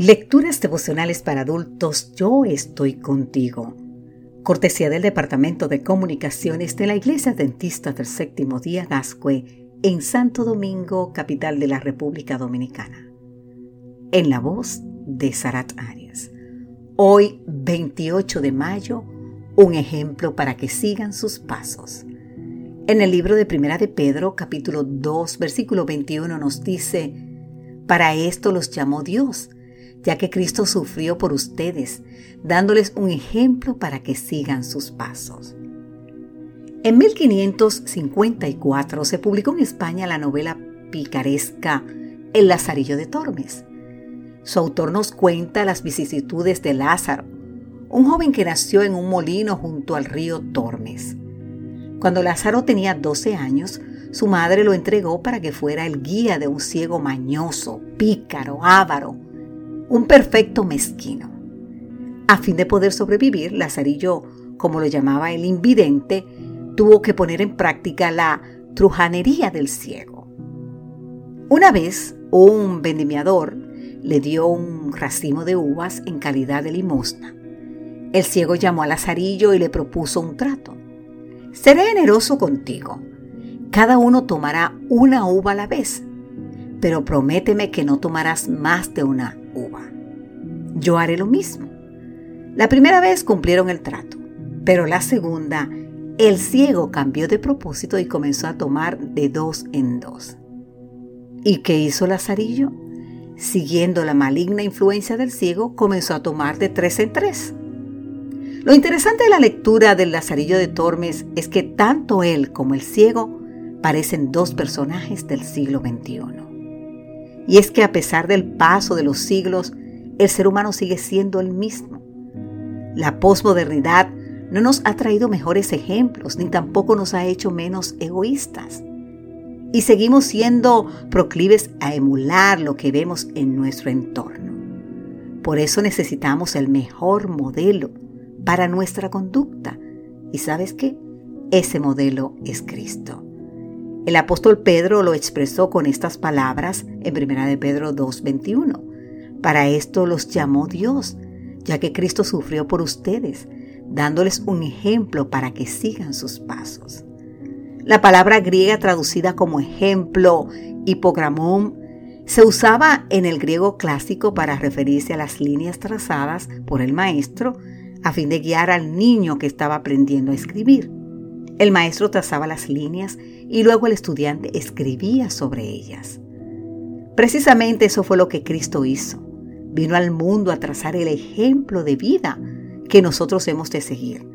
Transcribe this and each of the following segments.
Lecturas devocionales para adultos, yo estoy contigo. Cortesía del Departamento de Comunicaciones de la Iglesia Dentista del Séptimo Día Gascue en Santo Domingo, capital de la República Dominicana. En la voz de Sarat Arias. Hoy, 28 de mayo, un ejemplo para que sigan sus pasos. En el libro de Primera de Pedro, capítulo 2, versículo 21 nos dice, Para esto los llamó Dios ya que Cristo sufrió por ustedes, dándoles un ejemplo para que sigan sus pasos. En 1554 se publicó en España la novela picaresca El Lazarillo de Tormes. Su autor nos cuenta las vicisitudes de Lázaro, un joven que nació en un molino junto al río Tormes. Cuando Lázaro tenía 12 años, su madre lo entregó para que fuera el guía de un ciego mañoso, pícaro, avaro, un perfecto mezquino. A fin de poder sobrevivir, Lazarillo, como lo llamaba el invidente, tuvo que poner en práctica la trujanería del ciego. Una vez, un vendimiador le dio un racimo de uvas en calidad de limosna. El ciego llamó a Lazarillo y le propuso un trato. Seré generoso contigo. Cada uno tomará una uva a la vez, pero prométeme que no tomarás más de una yo haré lo mismo. La primera vez cumplieron el trato, pero la segunda, el ciego cambió de propósito y comenzó a tomar de dos en dos. ¿Y qué hizo Lazarillo? Siguiendo la maligna influencia del ciego, comenzó a tomar de tres en tres. Lo interesante de la lectura del Lazarillo de Tormes es que tanto él como el ciego parecen dos personajes del siglo XXI. Y es que a pesar del paso de los siglos, el ser humano sigue siendo el mismo. La posmodernidad no nos ha traído mejores ejemplos ni tampoco nos ha hecho menos egoístas. Y seguimos siendo proclives a emular lo que vemos en nuestro entorno. Por eso necesitamos el mejor modelo para nuestra conducta. ¿Y sabes qué? Ese modelo es Cristo. El apóstol Pedro lo expresó con estas palabras en 1 de Pedro 2.21. Para esto los llamó Dios, ya que Cristo sufrió por ustedes, dándoles un ejemplo para que sigan sus pasos. La palabra griega traducida como ejemplo, hipogramón, se usaba en el griego clásico para referirse a las líneas trazadas por el maestro a fin de guiar al niño que estaba aprendiendo a escribir. El maestro trazaba las líneas y luego el estudiante escribía sobre ellas. Precisamente eso fue lo que Cristo hizo. Vino al mundo a trazar el ejemplo de vida que nosotros hemos de seguir.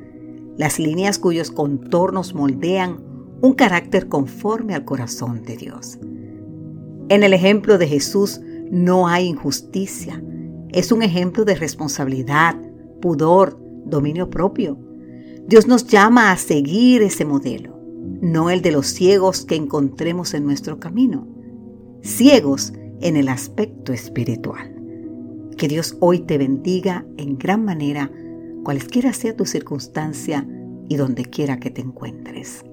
Las líneas cuyos contornos moldean un carácter conforme al corazón de Dios. En el ejemplo de Jesús no hay injusticia. Es un ejemplo de responsabilidad, pudor, dominio propio. Dios nos llama a seguir ese modelo, no el de los ciegos que encontremos en nuestro camino. Ciegos en el aspecto espiritual. Que Dios hoy te bendiga en gran manera, cualesquiera sea tu circunstancia y donde quiera que te encuentres.